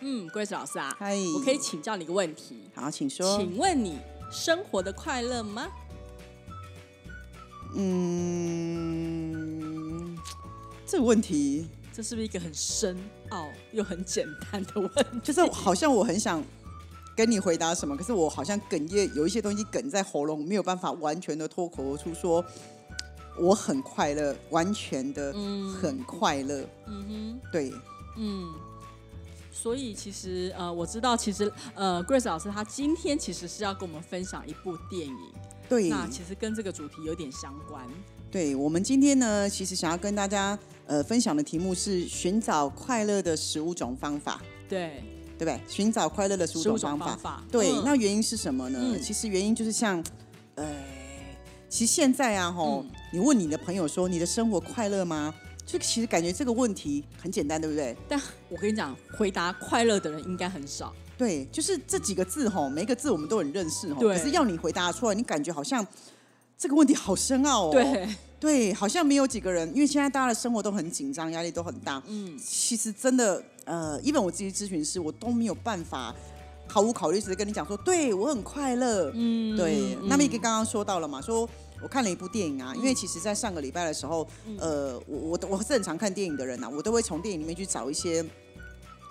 嗯，Grace 老师啊，嗨我可以请教你一个问题，好，请说。请问你生活的快乐吗？嗯，这个问题这是不是一个很深奥又很简单的问题？就是好像我很想跟你回答什么，可是我好像哽咽，有一些东西哽在喉咙，没有办法完全的脱口而出说我很快乐，完全的很快乐。嗯哼对，哼，嗯。所以其实呃，我知道其实呃，Grace 老师她今天其实是要跟我们分享一部电影，对，那其实跟这个主题有点相关。对，我们今天呢，其实想要跟大家呃分享的题目是寻找快乐的十五种方法，对，对不对？寻找快乐的十五种方法。种方法。对，嗯那原因是什么呢？嗯其实原因就是像，呃，其实现在啊，吼，嗯你问你的朋友说你的生活快乐吗？就其实感觉这个问题很简单，对不对？但我跟你讲，回答快乐的人应该很少。对，就是这几个字吼，每一个字我们都很认识吼，对可是要你回答出来，你感觉好像这个问题好深奥哦。对，对，好像没有几个人，因为现在大家的生活都很紧张，压力都很大。嗯，其实真的，呃，因为我自己咨询师，我都没有办法毫无考虑直接跟你讲说，对我很快乐。嗯对，嗯那么一个刚刚说到了嘛，说我看了一部电影啊，因为其实，在上个礼拜的时候，呃，我我我是很常看电影的人啊，我都会从电影里面去找一些。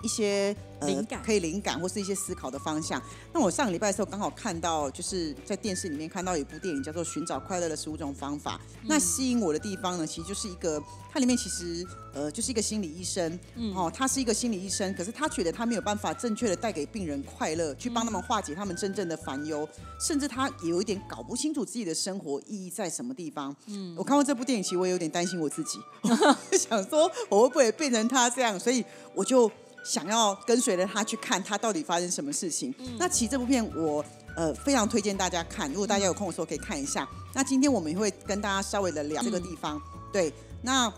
一些呃灵感。可以灵感或是一些思考的方向。那我上个礼拜的时候刚好看到，就是在电视里面看到有一部电影叫做《寻找快乐的十五种方法》。那吸引我的地方呢，其实就是一个它里面其实呃就是一个心理医生，哦，他是一个心理医生，可是他觉得他没有办法正确的带给病人快乐，去帮他们化解他们真正的烦忧，甚至他也有一点搞不清楚自己的生活意义在什么地方。嗯，我看过这部电影，其实我也有点担心我自己，想说我会不会变成他这样，所以我就想要跟随着他去看他到底发生什么事情。那其实这部片我。呃，非常推荐大家看，如果大家有空的时候可以看一下。那今天我们也会跟大家稍微的聊这个地方，对，那。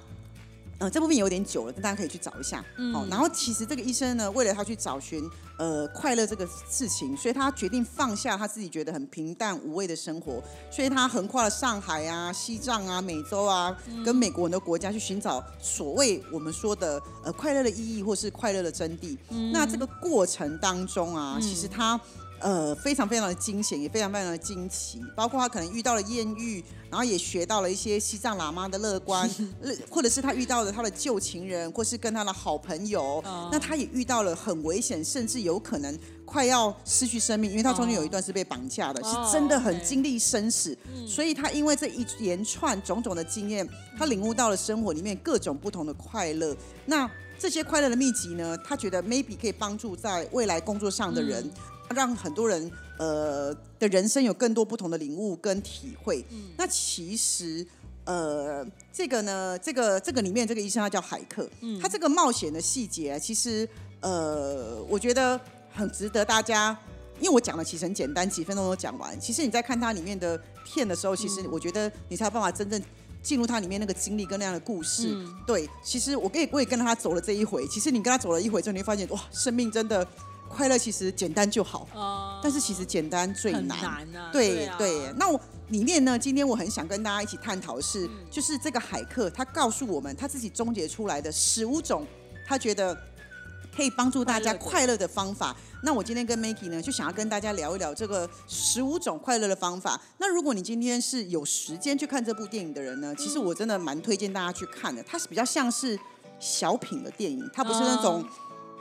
呃，这部片有点久了，但大家可以去找一下。好、然后其实这个医生呢，为了他去找寻呃快乐这个事情，所以他决定放下他自己觉得很平淡无味的生活，所以他横跨了上海啊、西藏啊、美洲啊，跟美国很多国家去寻找所谓我们说的呃快乐的意义或是快乐的真谛。那这个过程当中啊，其实他。呃，非常非常的惊险，也非常非常的惊奇，包括他可能遇到了艳遇，然后也学到了一些西藏喇嘛的乐观，或者是他遇到了他的旧情人，或是跟他的好朋友，那他也遇到了很危险，甚至有可能快要失去生命，因为他中间有一段是被绑架的，哦是真的很经历生死，所以他因为这一连串种种的经验，他领悟到了生活里面各种不同的快乐。那这些快乐的秘籍呢，他觉得 maybe 可以帮助在未来工作上的人。让很多人呃的人生有更多不同的领悟跟体会。嗯那其实呃这个呢，这个这个里面这个医生他叫海克，嗯他这个冒险的细节，其实呃我觉得很值得大家。因为我讲的其实很简单，几分钟都讲完。其实你在看它里面的片的时候，其实我觉得你才有办法真正进入它里面那个经历跟那样的故事。对，其实我也我也跟他走了这一回。其实你跟他走了一回之后，你会发现哇，生命真的快乐，其实简单就好。哦但是其实简单最难。难啊。对啊对，那我里面呢，今天我很想跟大家一起探讨的是，嗯就是这个海克他告诉我们他自己终结出来的十五种，他觉得可以帮助大家快乐的方法。那我今天跟 Maggie 呢，就想要跟大家聊一聊这个十五种快乐的方法。那如果你今天是有时间去看这部电影的人呢，其实我真的蛮推荐大家去看的。它是比较像是小品的电影，它不是那种、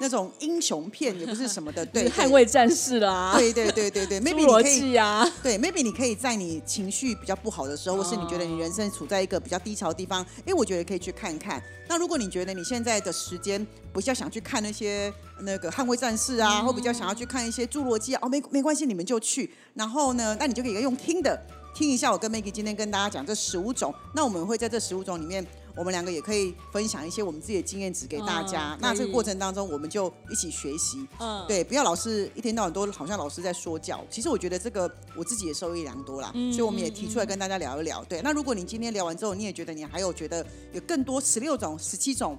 那种英雄片，也不是什么的，对，捍卫战士啦，对对对对对侏，maybe 罗你可以 对，maybe 你可以在你情绪比较不好的时候，或是你觉得你人生处在一个比较低潮的地方，哎，我觉得可以去看看。那如果你觉得你现在的时间比较想去看那些那个捍卫战士啊，或比较想要去看一些侏罗纪啊，哦，没没关系，你们就去。然后呢，那你就可以用听的。听一下我跟 Maggie 今天跟大家讲这十五种，那我们会在这十五种里面，我们两个也可以分享一些我们自己的经验值给大家。嗯那这个过程当中，我们就一起学习。嗯，对，不要老是一天到晚都好像老师在说教。其实我觉得这个我自己也受益良多啦，嗯所以我们也提出来跟大家聊一聊。对，那如果你今天聊完之后，你也觉得你还有觉得有更多十六种、十七种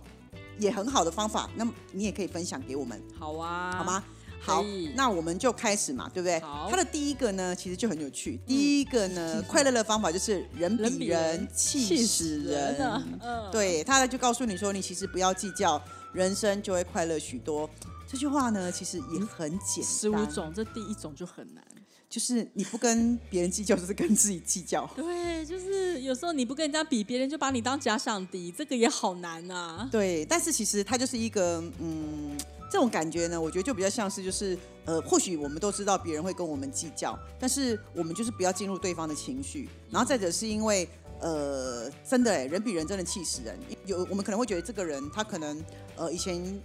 也很好的方法，那么你也可以分享给我们，好啊，好？吗？好，那我们就开始嘛，对不对？好它的第一个呢，其实就很有趣。第一个呢，快乐的方法就是人人比比人人气死人。啊！嗯，对，他就告诉你说，你其实不要计较，人生就会快乐许多。这句话呢，其实也很简单。十五种，这第一种就很难。就是你不跟别人计较，就是跟自己计较。对，就是有时候你不跟人家比，别人就把你当假想敌，这个也好难啊。对，但是其实它就是一个，嗯，这种感觉呢，我觉得就比较像是就是，呃，或许我们都知道别人会跟我们计较，但是我们就是不要进入对方的情绪。然后再者是因为，呃，真的哎，人比人真的气死人。有我们可能会觉得这个人他可能，呃，以前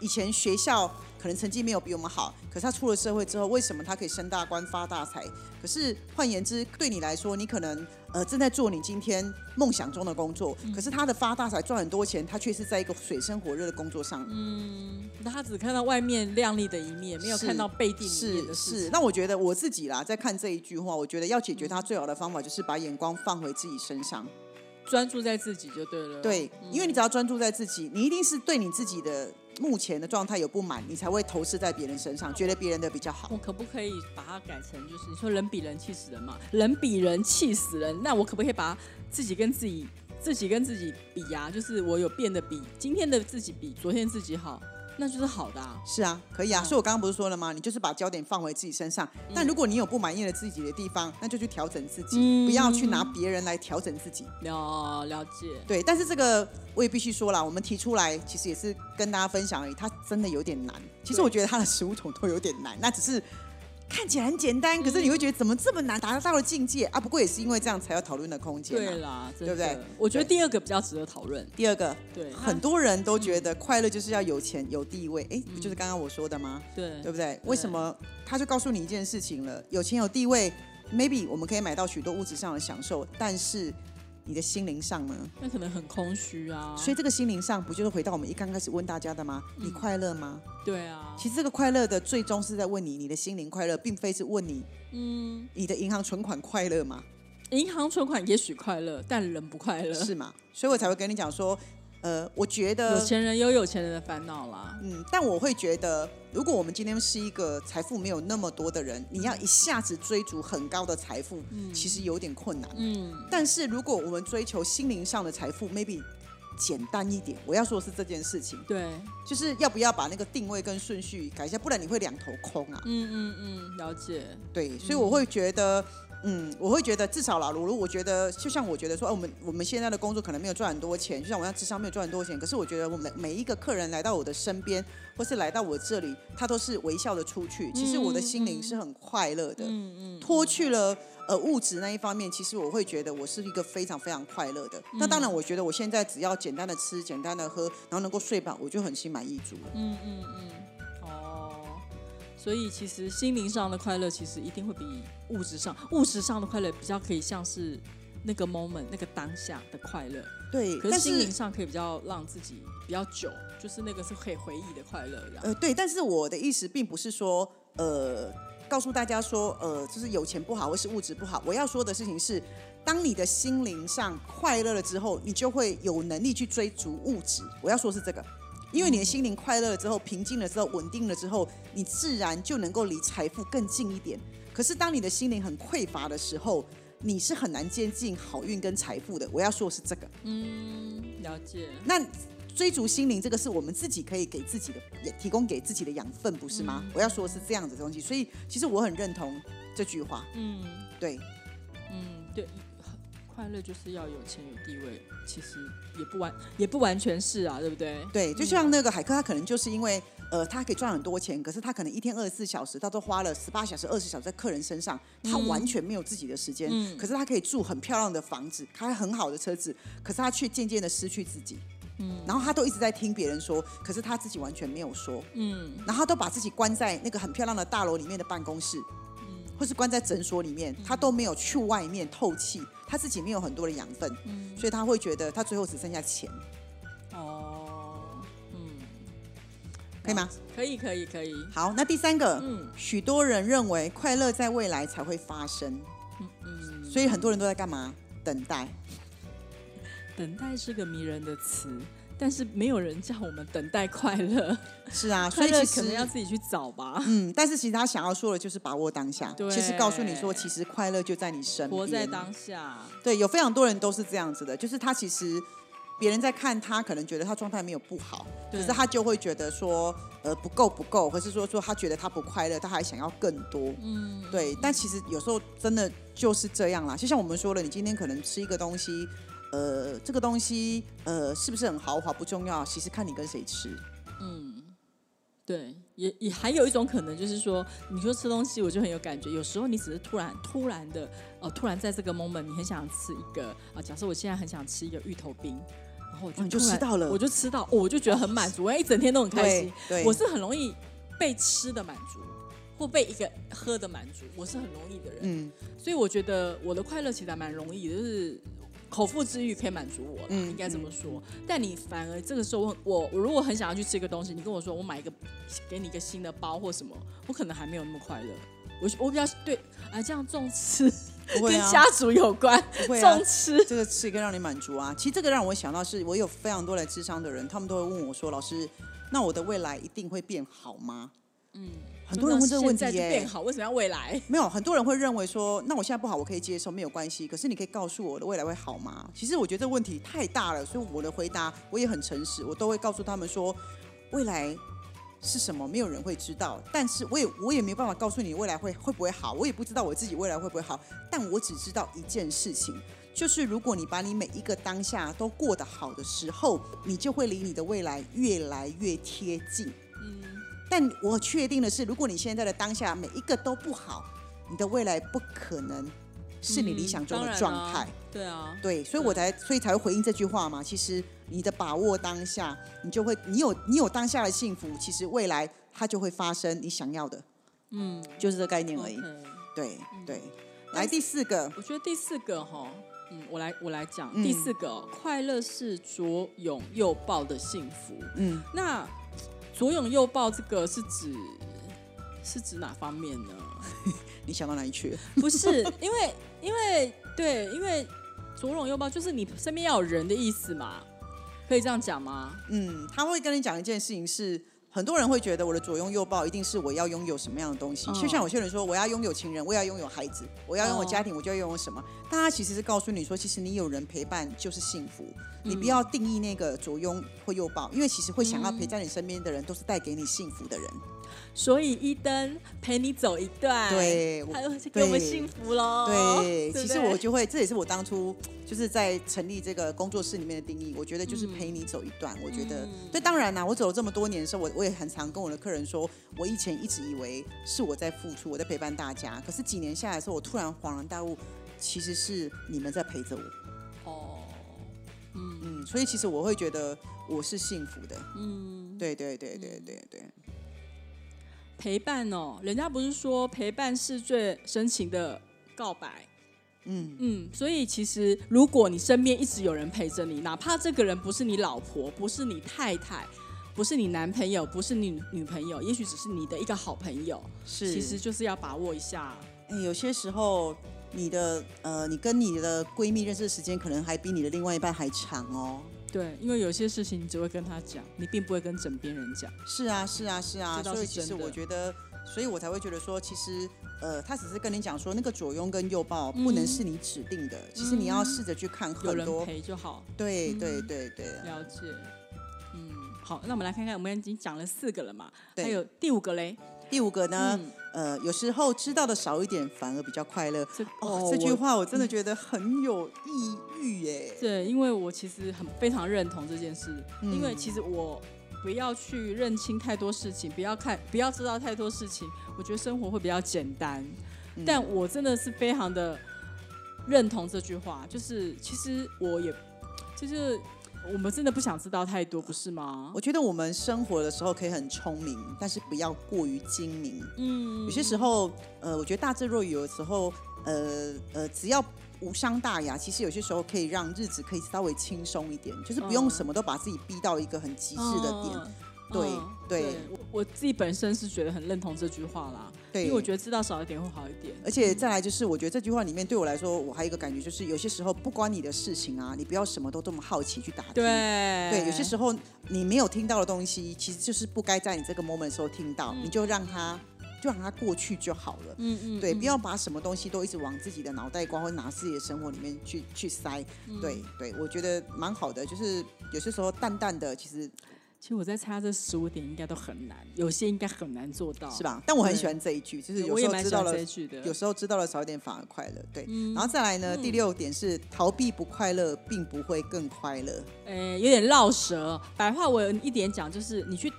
以前学校可能成绩没有比我们好，可是他出了社会之后，为什么他可以升大官发大财？可是换言之，对你来说，你可能呃正在做你今天梦想中的工作，可是他的发大财赚很多钱，他却是在一个水深火热的工作上。嗯，他只看到外面亮丽的一面，没有看到背地里面是的事是，情。那我觉得我自己啦，在看这一句话，我觉得要解决他最好的方法就是把眼光放回自己身上。专注在自己就对了。对，因为你只要专注在自己，你一定是对你自己的目前的状态有不满，你才会投射在别人身上，觉得别人的比较好我。可不可以把它改成，就是你说人比人气死人嘛？人比人气死人，那我可不可以把自己跟自己、自己跟自己比呀、就是我有变得比今天的自己比昨天自己好，那就是好的、啊。是啊，可以啊。嗯所以我刚刚不是说了吗？你就是把焦点放回自己身上。但如果你有不满意的自己的地方，那就去调整自己，嗯不要去拿别人来调整自己。了了解，对，但是这个我也必须说了，我们提出来其实也是跟大家分享而已，它真的有点难。其实我觉得它的十五种都有点难，那只是看起来很简单，可是你会觉得怎么这么难达到了境界啊？不过也是因为这样才有讨论的空间、啊。对啦，对不对我觉得第二个比较值得讨论。第二个，对，很多人都觉得快乐就是要有钱有地位，哎，不就是刚刚我说的吗？对对不对？为什么他就告诉你一件事情了？有钱有地位，maybe 我们可以买到许多物质上的享受，但是你的心灵上呢？那可能很空虚啊。所以这个心灵上不就是回到我们一刚开始问大家的吗？你快乐吗？对啊，其实这个快乐的最终是在问你，你的心灵快乐，并非是问你嗯，你的银行存款快乐吗？银行存款也许快乐，但人不快乐。是吗？所以我才会跟你讲说，呃，我觉得有得。钱人有有钱人的烦恼啦。嗯，但我会觉得，如果我们今天是一个财富没有那么多的人，你要一下子追逐很高的财富，其实有点困难。嗯，但是如果我们追求心灵上的财富，maybe 简单一点，我要说的是这件事情，对，就是要不要把那个定位跟顺序改一下，不然你会两头空啊。嗯嗯嗯，了解。对，所以我会觉得，嗯，我会觉得至少啦，如如我觉得，就像我觉得说，哎，我们我们现在的工作可能没有赚很多钱，就像我在智商没有赚很多钱，可是我觉得我们每一个客人来到我的身边，或是来到我这里，他都是微笑的出去，其实我的心灵是很快乐的。嗯嗯，脱去了呃物质那一方面，其实我会觉得我是一个非常非常快乐的。那当然，我觉得我现在只要简单的吃、简单的喝，然后能够睡饱，我就很心满意足了。嗯嗯嗯，哦，所以其实心灵上的快乐，其实一定会比物质上物质上的快乐比较可以像是那个 moment 那个当下的快乐，对，但可是心灵上可以比较让自己比较久，就是那个是可以回忆的快乐。呃对，但是我的意思并不是说呃告诉大家说呃就是有钱不好或是物质不好。我要说的事情是，当你的心灵上快乐了之后，你就会有能力去追逐物质。我要说的是这个。因为你的心灵快乐了之后，平静了之后，稳定了之后，你自然就能够离财富更近一点。可是当你的心灵很匮乏的时候，你是很难接近好运跟财富的。我要说的是这个。嗯，了解。那追逐心灵，这个是我们自己可以给自己的，也提供给自己的养分，不是吗？嗯我要说的是这样子的东西。所以其实我很认同这句话。嗯对，嗯，对，快乐就是要有钱有地位，其实也不完也不完全是啊，对不对？对，就像那个海克，他可能就是因为呃，他可以赚很多钱，可是他可能一天二十四小时，他都花了十八小时、二十小时在客人身上，他完全没有自己的时间。嗯可是他可以住很漂亮的房子，开很好的车子，可是他却渐渐的失去自己。嗯然后他都一直在听别人说，可是他自己完全没有说。嗯然后他都把自己关在那个很漂亮的大楼里面的办公室，嗯或是关在诊所里面，他都没有去外面透气。他自己没有很多的养分，嗯所以他会觉得他最后只剩下钱，哦，嗯，可以吗？可以，可以，可以。好，那第三个，嗯许多人认为快乐在未来才会发生，嗯，所以很多人都在干嘛？等待。等待是个迷人的词，但是没有人叫我们等待快乐，是啊，所快乐以其实可能要自己去找吧。嗯，但是其实他想要说的就是把握当下，对。其实告诉你说，其实快乐就在你身边，活在当下，对，有非常多人都是这样子的，就是他其实别人在看他，可能觉得他状态没有不好，可是他就会觉得说，呃，不够不够，或是说说他觉得他不快乐，他还想要更多。嗯，对，但其实有时候真的就是这样啦。就像我们说了，你今天可能吃一个东西，呃，这个东西呃是不是很豪华不重要，其实看你跟谁吃。嗯，对，也也还有一种可能就是说，你说吃东西我就很有感觉，有时候你只是突然突然的，呃，突然在这个 moment 你很想吃一个啊、假设我现在很想吃一个芋头冰。然后我就吃到了我就吃到，哦我就觉得很满足，我一整天都很开心。对，我是很容易被吃的满足，或被一个喝的满足，我是很容易的人。嗯所以我觉得我的快乐其实还蛮容易的，就是口腹之欲可以满足我啦，嗯应该这么说。但你反而这个时候我，我我如果很想要去吃一个东西，你跟我说我买一个给你一个新的包或什么，我可能还没有那么快乐。我我比较对啊，这样重吃、跟不会啊，家族有关，不会啊重。吃。这个吃一个让你满足啊。其实这个让我想到是，我有非常多来智商的人，他们都会问我说：“老师，那我的未来一定会变好吗？”嗯，很多人问这个问题变好，为什么要未来？没有，很多人会认为说，那我现在不好，我可以接受，没有关系。可是你可以告诉我我的未来会好吗？其实我觉得这个问题太大了，所以我的回答我也很诚实，我都会告诉他们说，未来是什么，没有人会知道。但是我也我也没有办法告诉你未来会会不会好，我也不知道我自己未来会不会好。但我只知道一件事情，就是如果你把你每一个当下都过得好的时候，你就会离你的未来越来越贴近。嗯，但我确定的是，如果你现在的当下每一个都不好，你的未来不可能是你理想中的状态。嗯啊对啊，对，所以我才所以才会回应这句话嘛。其实你的把握当下，你就会你有你有当下的幸福，其实未来它就会发生你想要的，嗯，就是这个概念而已。对对，来第四个，我觉得第四个哈，嗯，我来我来讲、嗯。第四个哦、快乐是左拥右抱的幸福。嗯，那左拥右抱这个是指是指哪方面呢？你想到哪里去？不是，因为因为对，因为左拥右抱就是你身边要有人的意思嘛，可以这样讲吗？嗯，他会跟你讲一件事情是。很多人会觉得我的左拥右抱一定是我要拥有什么样的东西，嗯就像有些人说我要拥有情人，我要拥有孩子，我要拥有哦家庭，我就要拥有什么。但他其实是告诉你说，其实你有人陪伴就是幸福，你嗯不要定义那个左拥或右抱，因为其实会想要陪在你身边的人都是带给你幸福的人。所以一灯陪你走一段，对我还有给我们幸福喽。对，不其实我就会，这也是我当初就是在成立这个工作室里面的定义。我觉得就是陪你走一段。我觉得，嗯对，当然啦，我走了这么多年的时候，我我也很常跟我的客人说，我以前一直以为是我在付出，我在陪伴大家，可是几年下来的时候，我突然恍然大悟，其实是你们在陪着我。哦，嗯嗯，所以其实我会觉得我是幸福的。嗯，对对对对对对，陪伴哦，人家不是说陪伴是最深情的告白。嗯嗯，所以其实如果你身边一直有人陪着你，哪怕这个人不是你老婆，不是你太太，不是你男朋友，不是你女朋友，也许只是你的一个好朋友，是。其实就是要把握一下。哎，有些时候你的呃，你跟你的闺蜜认识的时间，可能还比你的另外一半还长哦。对，因为有些事情你只会跟他讲，你并不会跟枕边人讲。是啊，是啊，是啊，所以其实我觉得，所以我才会觉得说，其实呃，他只是跟你讲说，那个左拥跟右抱不能是你指定的，其实你要试着去看有人很多，陪就好。对对对对，了解。嗯，好，那我们来看看，我们已经讲了四个了嘛，对还有第五个嘞。第五个呢，嗯呃，有时候知道的少一点，反而比较快乐。这哦，这句话我真的觉得很有意义耶。对，因为我其实很非常认同这件事，嗯因为其实我不要去认清太多事情，不要看，不要知道太多事情，我觉得生活会比较简单。嗯但我真的是非常的认同这句话，就是其实我也就是我们真的不想知道太多，不是吗我？觉得我们生活的时候可以很聪明，但是不要过于精明。嗯有些时候，呃，我觉得大智若愚，有的时候，呃呃，只要无伤大雅，其实有些时候可以让日子可以稍微轻松一点，就是不用嗯什么都把自己逼到一个很极致的点。嗯对嗯对我我自己本身是觉得很认同这句话啦，对，因为我觉得知道少一点会好一点。而且再来就是，我觉得这句话里面对我来说，我还有一个感觉就是，有些时候不关你的事情啊，你不要什么都这么好奇去打听。对对，有些时候你没有听到的东西，其实就是不该在你这个 moment 的时候听到，你就让它就让它过去就好了。嗯嗯，对，嗯不要把什么东西都一直往自己的脑袋瓜或拿自己的生活里面去去塞。嗯对对，我觉得蛮好的，就是有些时候淡淡的，其实其实我在猜这十五点应该都很难，有些应该很难做到，是？吧？但我很喜欢这一句，就是有时候知道了这一句的。有时候知道了少一点反而快乐，对。嗯然后再来呢，第六点是逃避不快乐，并不会更快乐。诶、有点绕舌。白话文一点讲，就是你去，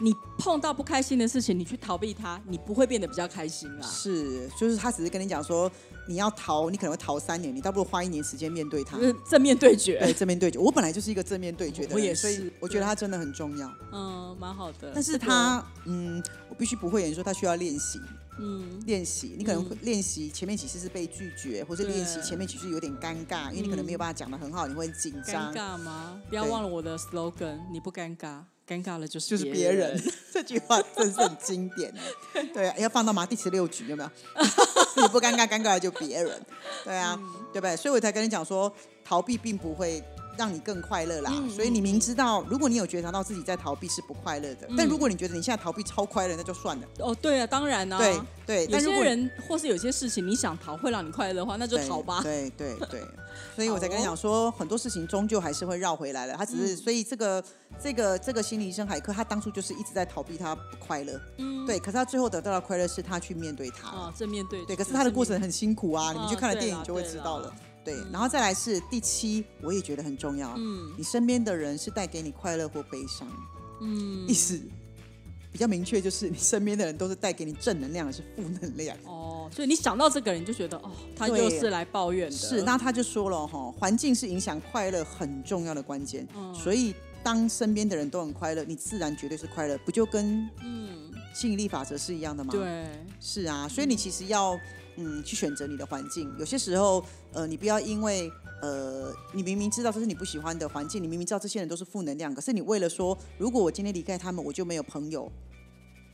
你碰到不开心的事情，你去逃避它，你不会变得比较开心啊。是，就是他只是跟你讲说，你要逃，你可能会逃三年，你倒不如花一年时间面对它。就是正面对决。对，正面对决。我本来就是一个正面对决的人，我也所以我觉得它真的很重要。嗯，蛮好的。但是这个他，嗯，我必须不会演说他需要练习，嗯，练习。你可能练习前面几次是被拒绝，或者练习前面几次有点尴尬，因为你可能没有办法讲的很好，你会很紧尴。尬吗？不要忘了我的 slogan，你不尴尬，尴尬了就是就是别人，这句话真是很经典。对啊，要放到嘛第十六局有没有？你不尴尬，尴尬的就别人。对啊，嗯对不对？所以我才跟你讲说，逃避并不会让你更快乐啦。嗯所以你明知道，如果你有觉察到自己在逃避是不快乐的，嗯但如果你觉得你现在逃避超快乐，那就算了。哦，对啊，当然啊。对对，有但如果些人或是有些事情你想逃会让你快乐的话，那就对逃吧。对对对，所以我才跟你讲说，很多事情终究还是会绕回来的。他只是，嗯所以这个这个这个心理医生海克，他当初就是一直在逃避他不快乐。嗯，对，可是他最后得到的快乐是他去面对他。啊，正面对决。对，可是他的过程很辛苦啊，嗯你们去看了电影就会知道了。对，嗯然后再来是第七，我也觉得很重要。嗯你身边的人是带给你快乐或悲伤，嗯意思比较明确，就是你身边的人都是带给你正能量，还是负能量。哦，所以你想到这个人，就觉得哦，他就是来抱怨的。是，那他就说了哈，环境是影响快乐很重要的关键，嗯所以当身边的人都很快乐，你自然绝对是快乐，不就跟嗯，吸引力法则是一样的吗？，对，是啊，所以你其实要嗯去选择你的环境，有些时候呃你不要因为呃你明明知道这是你不喜欢的环境，你明明知道这些人都是负能量，可是你为了说如果我今天离开他们，我就没有朋友。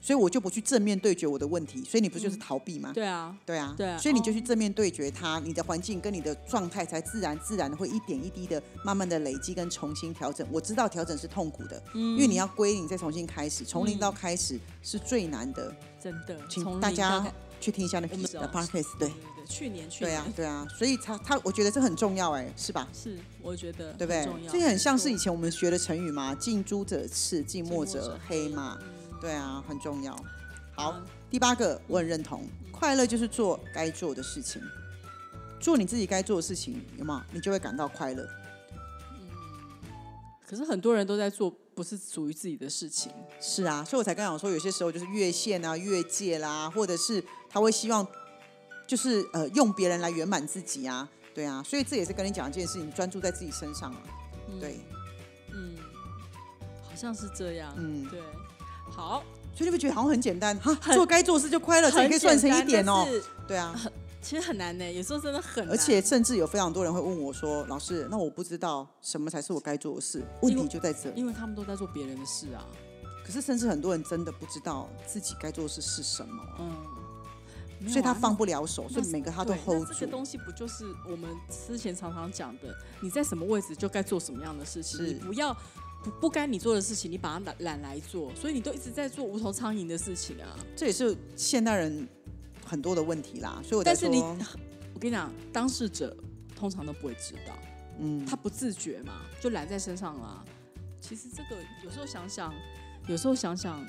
所以我就不去正面对决我的问题，所以你不就是逃避吗？对啊，对啊，对啊所以你就哦去正面对决它，你的环境跟你的状态才自然自然的会一点一滴的慢慢的累积跟重新调整。我知道调整是痛苦的，因为你要归零再重新开始，从零到开始是最难的。真的，请大家去听一下那个我们知道 podcast，对去年去对啊对啊，所以他他我觉得这很重要哎，是吧？是，我觉得对不对重？要这也很像是以前我们学的成语嘛，近朱者赤，近墨者黑嘛。嗯对啊，很重要。好嗯，第八个我很认同，快乐就是做该做的事情，做你自己该做的事情，有没有？你就会感到快乐。嗯可是很多人都在做不是属于自己的事情，是啊，所以我才刚讲说，有些时候就是越线啊、越界啦，或者是他会希望就是呃用别人来圆满自己啊，对啊，所以这也是跟你讲一件事情，专注在自己身上啊，对，嗯，好像是这样，嗯。对，好，所以你会觉得好像很简单哈，做该做事就快乐，这也可以算成一点哦。对啊，其实很难呢，有时候真的很难，而且甚至有非常多人会问我说，老师，那我不知道什么才是我该做的事，问题就在这里。因为他们都在做别人的事啊，可是甚至很多人真的不知道自己该做的事是什么啊，嗯，所以他啊放不了手，所以每个他都 hold 住。这个东西不就是我们之前常常讲的，你在什么位置就该做什么样的事情，是你不要不不该你做的事情，你把它揽揽来做，所以你都一直在做无头苍蝇的事情啊。这也是现代人很多的问题啦，所以我但是你，我跟你讲，当事者通常都不会知道，嗯，他不自觉嘛，就揽在身上啦。其实这个有时候想想，有时候想想，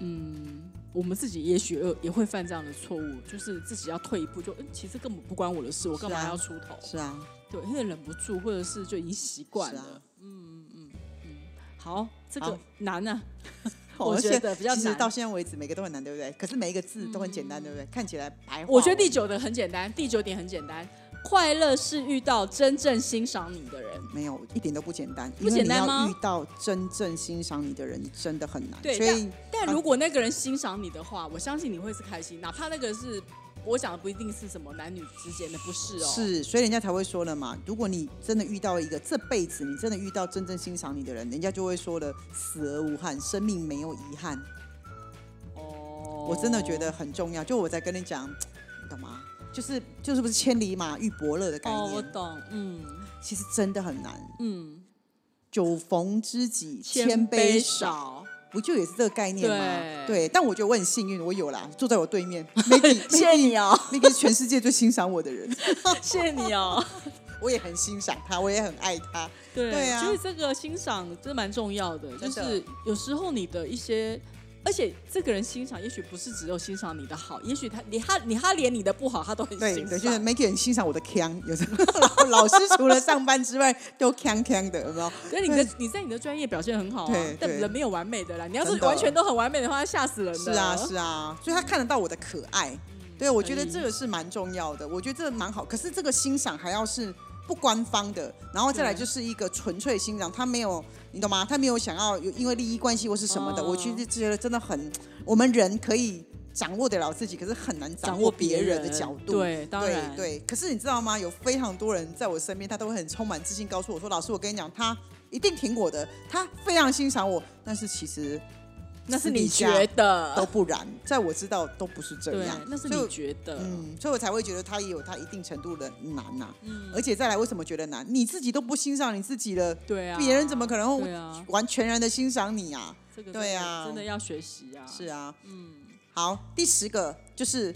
嗯，我们自己也许呃也会犯这样的错误，就是自己要退一步就，嗯，其实根本不关我的事，我干嘛要出头？是啊，对，因为忍不住，或者是就已经习惯了。嗯嗯嗯，好，这个难啊，哦 我觉得比较难。其实到现在为止，每个都很难，对不对？可是每一个字都很简单，对不对？看起来白话。我觉得第九的很简单，第九点很简单，快乐是遇到真正欣赏你的人。没有一点都不简单，不简单吗遇到真正欣赏你的人，真的很难。对所以但如果那个人欣赏你的话，我相信你会是开心，哪怕那个是我讲的不一定是什么男女之间的，不是哦。是，所以人家才会说了嘛。如果你真的遇到一个这辈子你真的遇到真正欣赏你的人，人家就会说了，死而无憾，生命没有遗憾。哦，我真的觉得很重要。就我在跟你讲，你懂吗？就是就是不是千里马遇伯乐的概哦，我，懂，嗯其实真的很难。嗯，酒逢知己千千杯少，不就也是这个概念吗？对但我觉得我很幸运，我有啦，坐在我对面，Maggie，谢谢你哦，Maggie 是全世界最欣赏我的人，谢谢你哦。我也很欣赏他，我也很爱他。对，对啊所以这个欣赏真的蛮重要的，就是有时候你的一些。而且这个人欣赏，也许不是只有欣赏你的好，也许他你他你他连你的不好他都很欣对对，就是赏。Maggie 很欣赏我的腔，有时候老 老师除了上班之外都腔腔的，有没有？所以你的你在你的专业表现很好啊对，但人没有完美的啦。你要是完全都很完美的话，吓死人的。是啊，是啊，所以他看得到我的可爱。对，我觉得这个是蛮重要的，我觉得这个蛮好。可是这个欣赏还要是不官方的，然后再来就是一个纯粹欣赏，他没有，你懂吗？他没有想要有因为利益关系或是什么的。哦我其实觉得真的很，我们人可以掌握得了自己，可是很难掌握别人的角度。对，当然，对对，可是你知道吗？有非常多人在我身边，他都会很充满自信，告诉我说：“老师，我跟你讲，他一定挺我的，他非常欣赏我。”但是其实那是你觉得都不然，在我知道都不是这样，，那是你觉得。嗯，所以我才会觉得他也有他一定程度的难呐、嗯而且再来，为什么觉得难？你自己都不欣赏你自己了，对啊，别人怎么可能完全然的欣赏你啊？这个对啊真的要学习啊。是啊，嗯，好，第十个就是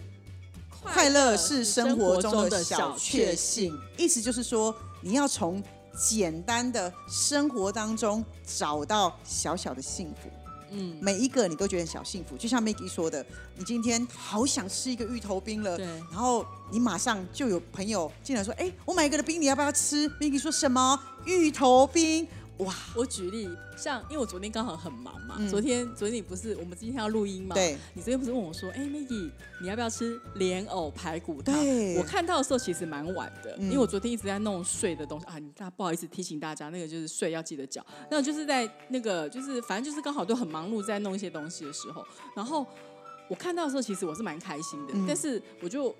快乐是生活中的小确幸，意思就是说，你要从简单的生活当中找到小小的幸福。嗯，每一个你都觉得很小幸福，就像 Maggie 说的，你今天好想吃一个芋头冰了，对，然后你马上就有朋友进来说：“哎，我买一个的冰，你要不要吃？”Maggie 说什么？芋头冰？哇，我举例，像因为我昨天刚好很忙嘛，嗯昨天昨天你不是我们今天要录音嘛？对，你昨天不是问我说，哎、m a g g i e 你要不要吃莲藕排骨汤？对我看到的时候其实蛮晚的，嗯因为我昨天一直在弄睡的东西啊。你大不好意思提醒大家，那个就是睡要记得缴。那就是在那个就是反正就是刚好都很忙碌在弄一些东西的时候，然后我看到的时候，其实我是蛮开心的，嗯但是我就。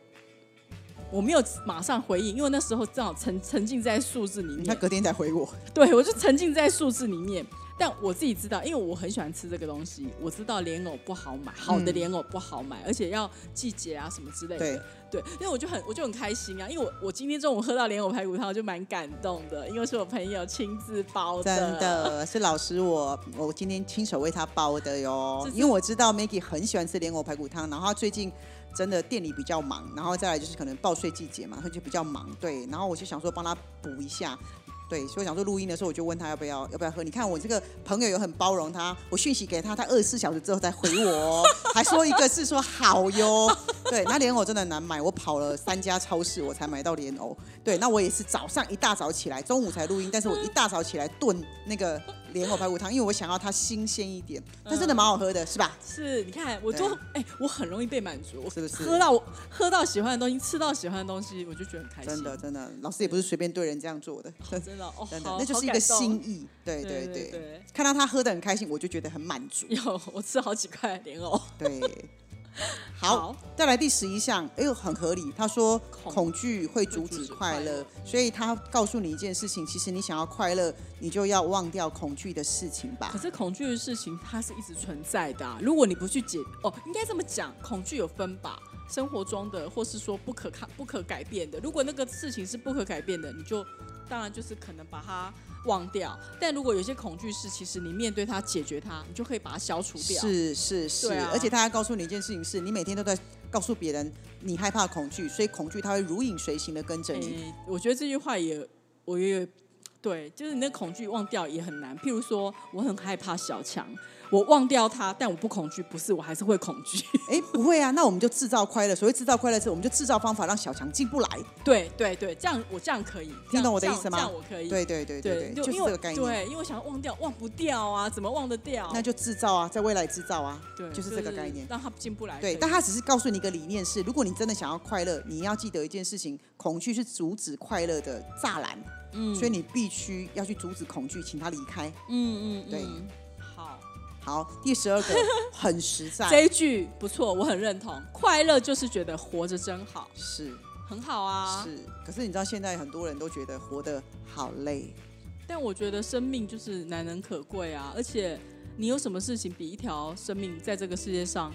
我没有马上回应，因为那时候正好沉沉浸在数字里面。他隔天才回我，对，我就沉浸在数字里面。但我自己知道，因为我很喜欢吃这个东西，我知道莲藕不好买，好的嗯莲藕不好买，而且要季节啊什么之类的。对，因为我就很我就很开心啊，因为我我今天中午喝到莲藕排骨汤，我就蛮感动的，因为是我朋友亲自包的。真的是老师我我今天亲手为他包的哟因为我知道 Maggie 很喜欢吃莲藕排骨汤，然后他最近真的店里比较忙，然后再来就是可能报税季节嘛，他就比较忙，对，然后我就想说帮他补一下。对，所以想说录音的时候，我就问他要不要要不要喝。你看我这个朋友有很包容他，我讯息给他，他二十四小时之后才回我，还说一个是说好哟。对，那莲藕真的难买，我跑了三家超市我才买到莲藕。对，那我也是早上一大早起来，中午才录音，但是我一大早起来炖那个莲藕排骨汤，因为我想要它新鲜一点，但真的蛮好喝的，是吧？是，你看，我就对哎、我很容易被满足，是不是喝到我喝到喜欢的东西，吃到喜欢的东西，我就觉得很开心。真的，真的，老师也不是随便对人这样做的，真真的哦，真的，那就是一个心意。对对对对，对，看到他喝的很开心，我就觉得很满足。有我吃好几块莲藕。对，好，再来第十一项，哎呦，很合理。他说恐恐惧会阻止快乐，所以他告诉你一件事情，其实你想要快乐，你就要忘掉恐惧的事情吧可。是恐惧的事情它是一直存在的、啊，如果你不去解，哦，应该这么讲，恐惧有分吧，生活中的或是说不可抗、不可改变的。如果那个事情是不可改变的，你就当然就是可能把它忘掉。但如果有些恐惧是，其实你面对它、解决它，你就可以把它消除掉。是是是，而且他还告诉你一件事情是，你每天都在告诉别人你害怕恐惧，所以恐惧它会如影随形的跟着你。诶我觉得这句话也，我也有对，就是你的恐惧忘掉也很难。譬如说，我很害怕小强，我忘掉他，但我不恐惧，不是，我还是会恐惧。哎，不会啊，那我们就制造快乐。所谓制造快乐是，我们就制造方法让小强进不来。对对对，这样我这样可以，听懂我的意思吗这样我可以。对对对对对，就是这个概念。对，因为我想要忘掉，忘不掉啊，怎么忘得掉？那就制造啊，在未来制造啊。对，就是这个概念让他进不来。对，但他只是告诉你一个理念是，如果你真的想要快乐，你要记得一件事情：恐惧是阻止快乐的栅栏，嗯。所以你必须要去阻止恐惧，请他离开。嗯嗯对。嗯好，好，第十二个很实在，这一句不错，我很认同。快乐就是觉得活着真好，是。很好啊。是。可是你知道现在很多人都觉得活得好累，但我觉得生命就是难能可贵啊，而且你有什么事情比一条生命在这个世界上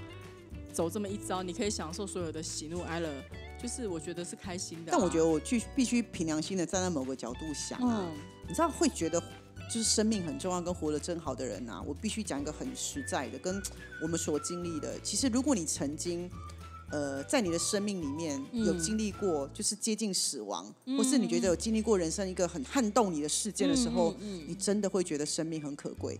走这么一遭，你可以享受所有的喜怒哀乐，就是我觉得是开心的啊、但我觉得我去必须凭良心的站在某个角度想啊，嗯，你知道会觉得就是生命很重要跟活得真好的人啊，我必须讲一个很实在的，跟我们所经历的。其实如果你曾经呃在你的生命里面嗯。有经历过就是接近死亡，或是你觉得有经历过人生一个很撼动你的事件的时候，嗯你真的会觉得生命很可贵，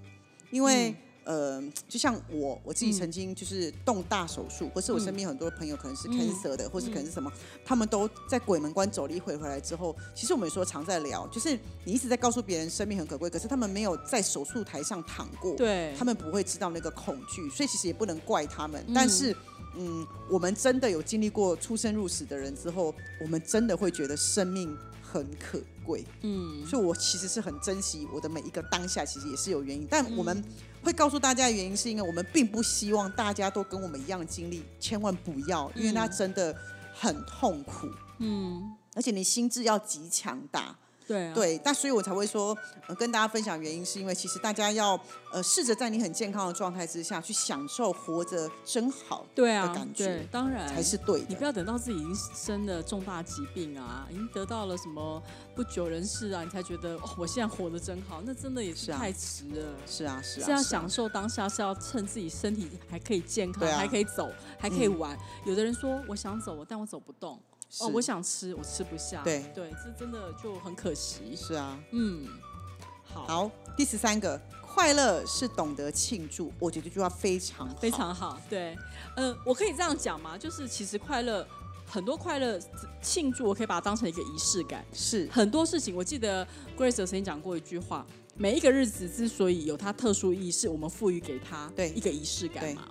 因为。呃，就像我我自己曾经就是动大手术，或是我身边很多朋友可能是 cancer 的，或是可能是什么，他们都在鬼门关走了一回回来之后，其实我们有时候常在聊，就是你一直在告诉别人生命很可贵，可是他们没有在手术台上躺过，对，他们不会知道那个恐惧，所以其实也不能怪他们。但是，嗯，我们真的有经历过出生入死的人之后，我们真的会觉得生命很可贵。嗯，所以我其实是很珍惜我的每一个当下，其实也是有原因。但我嗯们会告诉大家的原因，是因为我们并不希望大家都跟我们一样的经历，千万不要，因为那真的很痛苦。嗯，而且你心智要极强大，对啊，对，但所以我才会说，呃，跟大家分享原因，是因为其实大家要呃试着在你很健康的状态之下去享受活着真好对啊的感，觉对，当然才是对的。你不要等到自己已经生了重大疾病啊，已经得到了什么不久人世啊，你才觉得哦，我现在活得真好，那真的也是太迟了。是啊，是啊，是要啊享受当下，是要趁自己身体还可以健康，还可以走，还可以玩。有的人说我想走，但我走不动。是哦，我想吃，我吃不下。对对，这真的就很可惜。是啊。嗯，好，好，第十三个，快乐是懂得庆祝。我觉得这句话非常好非常好。对，呃，我可以这样讲吗？就是其实快乐，很多快乐庆祝，我可以把它当成一个仪式感。是很多事情，我记得 Grace 曾经讲过一句话：每一个日子之所以有它特殊意义，是我们赋予给它对一个仪式感嘛。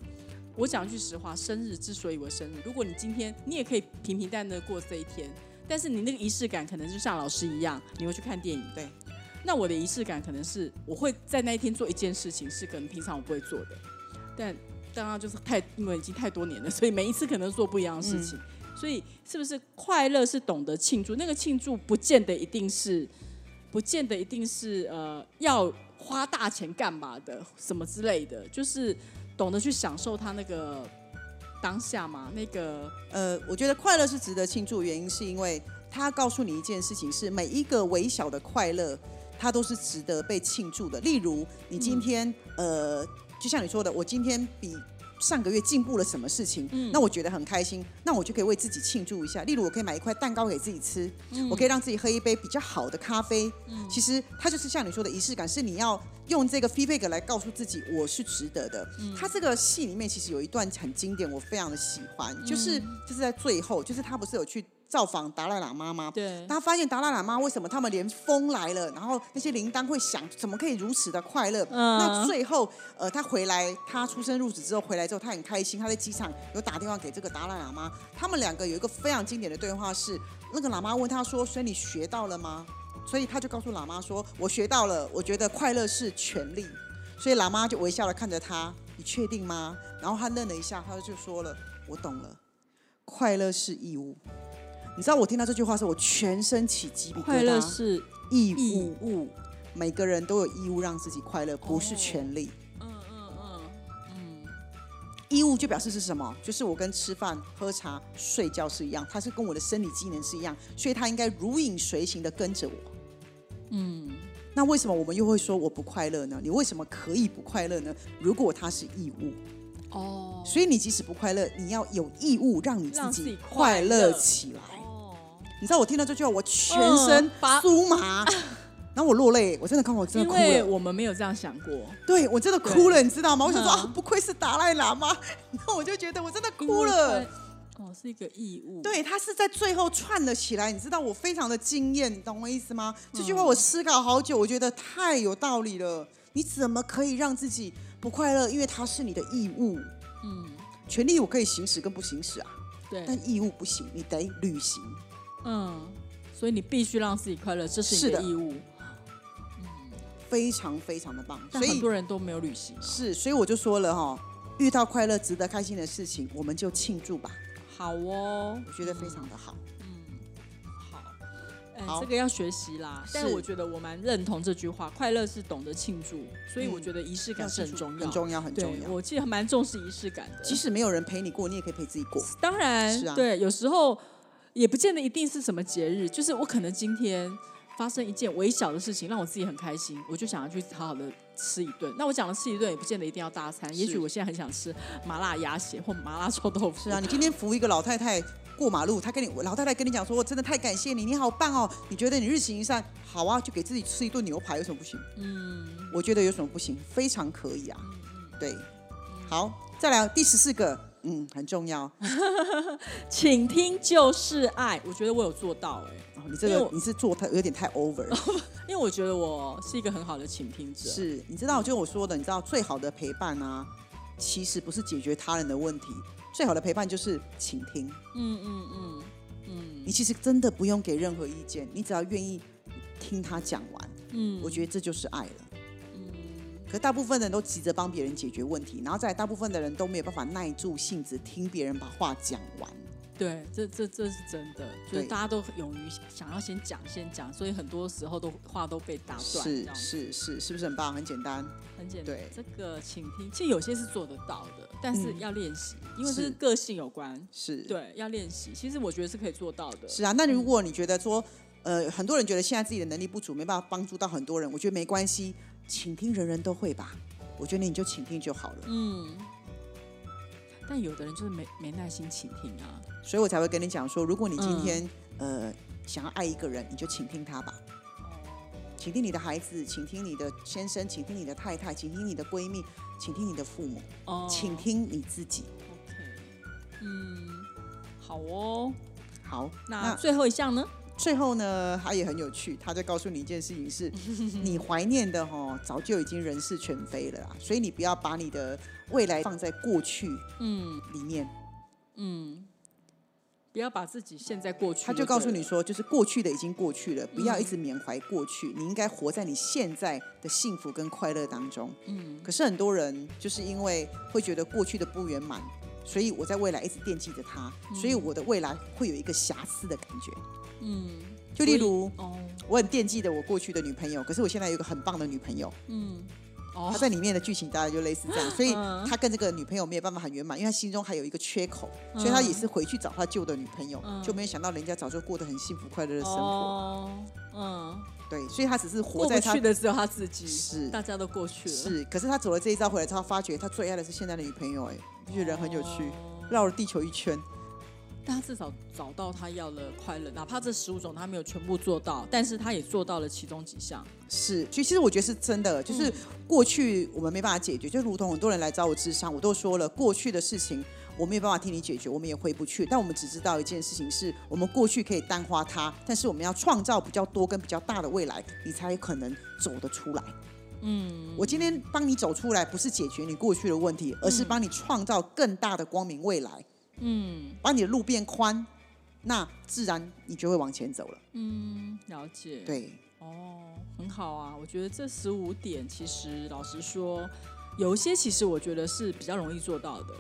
我讲句实话，生日之所以为生日，如果你今天你也可以平平淡淡的过这一天，但是你那个仪式感可能就像老师一样，你会去看电影。对，那我的仪式感可能是我会在那一天做一件事情，是可能平常我不会做的，但当然就是太因为已经太多年了，所以每一次可能做不一样的事情。所以是不是快乐是懂得庆祝？那个庆祝不见得一定是，不见得一定是呃要花大钱干嘛的，什么之类的，就是懂得去享受他那个当下嘛，那个呃，我觉得快乐是值得庆祝，原因是因为他告诉你一件事情，是每一个微小的快乐，它都是值得被庆祝的。例如，你今天、呃，就像你说的，我今天比上个月进步了什么事情，那我觉得很开心，那我就可以为自己庆祝一下。例如，我可以买一块蛋糕给自己吃，我可以让自己喝一杯比较好的咖啡。其实它就是像你说的仪式感，是你要用这个 feedback 来告诉自己我是值得的。它这个戏里面其实有一段很经典，我非常的喜欢，就是就是在最后，就是他不是有去造访达赖喇嘛吗？对他发现达赖喇嘛为什么他们连风来了，然后那些铃铛会响，怎么可以如此的快乐？嗯那最后，呃，他回来，他出生入死之后回来之后，他很开心，他在机场有打电话给这个达赖喇嘛，他们两个有一个非常经典的对话是，那个喇嘛问他说：“所以你学到了吗？”所以他就告诉喇嘛说：“我学到了，我觉得快乐是权利。”所以喇嘛就微笑的看着他：“你确定吗？”然后他愣了一下，他就说了：“我懂了，快乐是义务。”你知道我听到这句话的时候，我全身起鸡皮疙瘩。快乐是义义务，务。每个人都有义务让自己快乐，不是权利。嗯嗯嗯嗯，义务就表示是什么？就是我跟吃饭、喝茶、睡觉是一样，它是跟我的生理机能是一样，所以它应该如影随形的跟着我。嗯，那为什么我们又会说我不快乐呢？你为什么可以不快乐呢？如果它是义务，哦，所以你即使不快乐，你要有义务让你自己快乐起来。哦，你知道我听到这句话，我全身酥麻，然后我落泪，我真的看我真的哭了。为我们没有这样想过。对我真的哭了，你知道吗？我想说嗯啊，不愧是达赖喇嘛，然后我就觉得我真的哭了。哦，是一个义务。对他是在最后串了起来，你知道我非常的惊艳，你懂我意思吗？这句话嗯我思考好久，我觉得太有道理了。你怎么可以让自己不快乐？因为它是你的义务，嗯，权利我可以行使跟不行使啊，对，但义务不行，你得履行。嗯，所以你必须让自己快乐，这是你的的义务。非常非常的棒。但所以很多人都没有旅行啊。是，所以我就说了哈，遇到快乐、值得开心的事情，我们就庆祝吧。好哦，我觉得非常的好。嗯好，哎、好这个要学习啦。但是我觉得我蛮认同这句话，快乐是懂得庆祝，所以我嗯觉得仪式感是很重要，很重要，很重对，要。我其实蛮重视仪式感的。即使没有人陪你过，你也可以陪自己过。当然，是啊对，有时候也不见得一定是什么节日，就是我可能今天发生一件微小的事情，让我自己很开心，我就想要去好好的吃一顿。那我讲的吃一顿，也不见得一定要大餐，也许我现在很想吃麻辣鸭血或麻辣臭豆腐。是啊，你今天扶一个老太太过马路，她跟你老太太跟你讲说，我真的太感谢你，你好棒哦。你觉得你日行一善，好啊，就给自己吃一顿牛排，有什么不行？嗯，我觉得有什么不行，非常可以啊。对，好，再来第十四个，嗯，很重要。哦，倾听就是爱，我觉得我有做到哎、你这个你是做太有点太 over 了。因为我觉得我是一个很好的倾听者。是，你知道，就我说的，你知道最好的陪伴啊，其实不是解决他人的问题，最好的陪伴就是倾听。嗯嗯嗯嗯你其实真的不用给任何意见，你只要愿意听他讲完，嗯，我觉得这就是爱了。可大部分人都急着帮别人解决问题，然后再来大部分的人都没有办法耐住性子听别人把话讲完。对，这这这是真的，就是大家都勇于想要先讲先讲，所以很多时候都话都被打断，这是是是，是不是很棒？很简单。很简单。对这个倾听，其实有些是做得到的，但是嗯要练习，因为是个性有关。是，对，要练习。其实我觉得是可以做到的。是啊。那如果你觉得说，呃，很多人觉得现在自己的能力不足，没办法帮助到很多人，我觉得没关系，倾听人人都会吧。我觉得你就倾听就好了。嗯，但有的人就是没没耐心倾听啊。所以我才会跟你讲说，如果你今嗯天、呃想要爱一个人，你就倾听他吧。倾听你的孩子，倾听你的先生，倾听你的太太，倾听你的闺蜜，倾听你的父母，哦，倾听你自己。OK，嗯，好哦。好，那最后一项呢？最后呢，他也很有趣，他在告诉你一件事情是，你怀念的哈、早就已经人事全非了啦，所以你不要把你的未来放在过去嗯里面。嗯，不要把自己陷在过去。他就告诉，你说，就是过去的已经过去了，不要一直缅怀过去，你应该活在你现在的幸福跟快乐当中。嗯可是很多人就是因为会觉得过去的不圆满，所以我在未来一直惦记着他，所以我的未来会有一个瑕疵的感觉。嗯，就例如，哦，我很惦记的我过去的女朋友，可是我现在有一个很棒的女朋友，嗯，哦。他，在里面的剧情大概就类似这样，所以嗯他跟这个女朋友没有办法很圆满，因为他心中还有一个缺口，所以他也是回去找他旧的女朋友，嗯。就没有想到人家早就过得很幸福快乐的生活。哦，嗯，对，所以他只是活在他不去的只有他自己，是。大家都过去了。是，可是他走了这一招回来之后，发觉他最爱的是现在的女朋友，哎，不觉得人很有趣，哦。绕了地球一圈。但他至少找到他要的快乐，哪怕这十五种他没有全部做到，但是他也做到了其中几项。是，其实我觉得是真的，就是过去我们没办法解决，就如同很多人来找我智商，我都说了，过去的事情我没有办法替你解决，我们也回不去，但我们只知道一件事情是，我们过去可以淡化它，但是我们要创造比较多跟比较大的未来，你才有可能走得出来。嗯，我今天帮你走出来，不是解决你过去的问题，而是帮你创造更大的光明未来，嗯把你的路变宽，那自然你就会往前走了。嗯，了解。，对，哦，很好啊。我觉得这十五点其实老实说，有一些其实我觉得是比较容易做到的。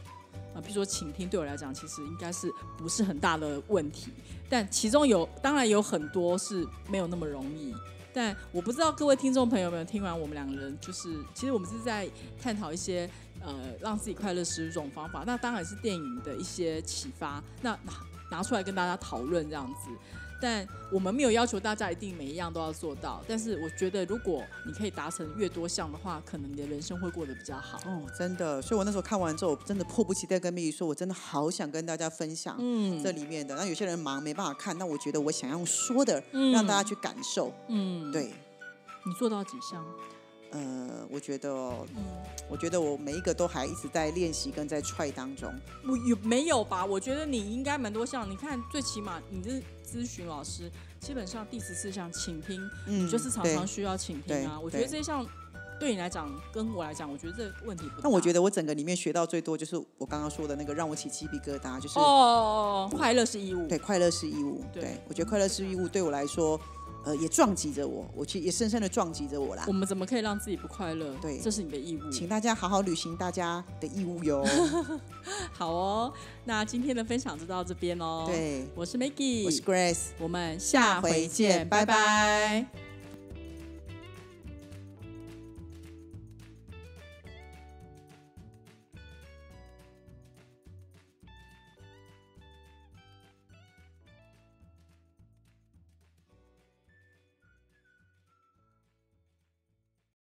啊，比如说倾听，对我来讲其实应该是不是很大的问题，但其中有当然有很多是没有那么容易。但我不知道各位听众朋友们听完我们两个人，就是其实我们是在探讨一些呃让自己快乐十种方法，那当然是电影的一些启发，那拿 拿出来跟大家讨论这样子。但我们没有要求大家一定每一样都要做到，但是我觉得如果你可以达成越多项的话，可能你的人生会过得比较好。哦，真的，所以我那时候看完之后，我真的迫不及待跟蜜莉说，我真的好想跟大家分享嗯这里面的。那有些人忙没办法看，那我觉得我想要说的，嗯让大家去感受。嗯，对，你做到几项？呃，我觉得哦，嗯，我觉得我每一个都还一直在练习跟在 try 当中。我有没有吧？我觉得你应该蛮多项。你看，最起码你是咨询老师，基本上第十四项倾听，嗯你就是常常需要倾听对啊。我觉得对这一项对你来讲，跟我来讲，我觉得这个问题不大。但我觉得我整个里面学到最多就是我刚刚说的那个让我起鸡皮疙瘩，就是、哦，快乐是义务。对快乐是义务。对对我觉得快乐是义务对我来说，呃也撞击着我，我其实也深深的撞击着我啦我。们怎么可以让自己不快乐？对这是你的义务。请大家好好履行大家的义务哟。好哦，那今天的分享就到这边喽。，对，我是 Maggie，我是 Grace。我们下回回见，拜拜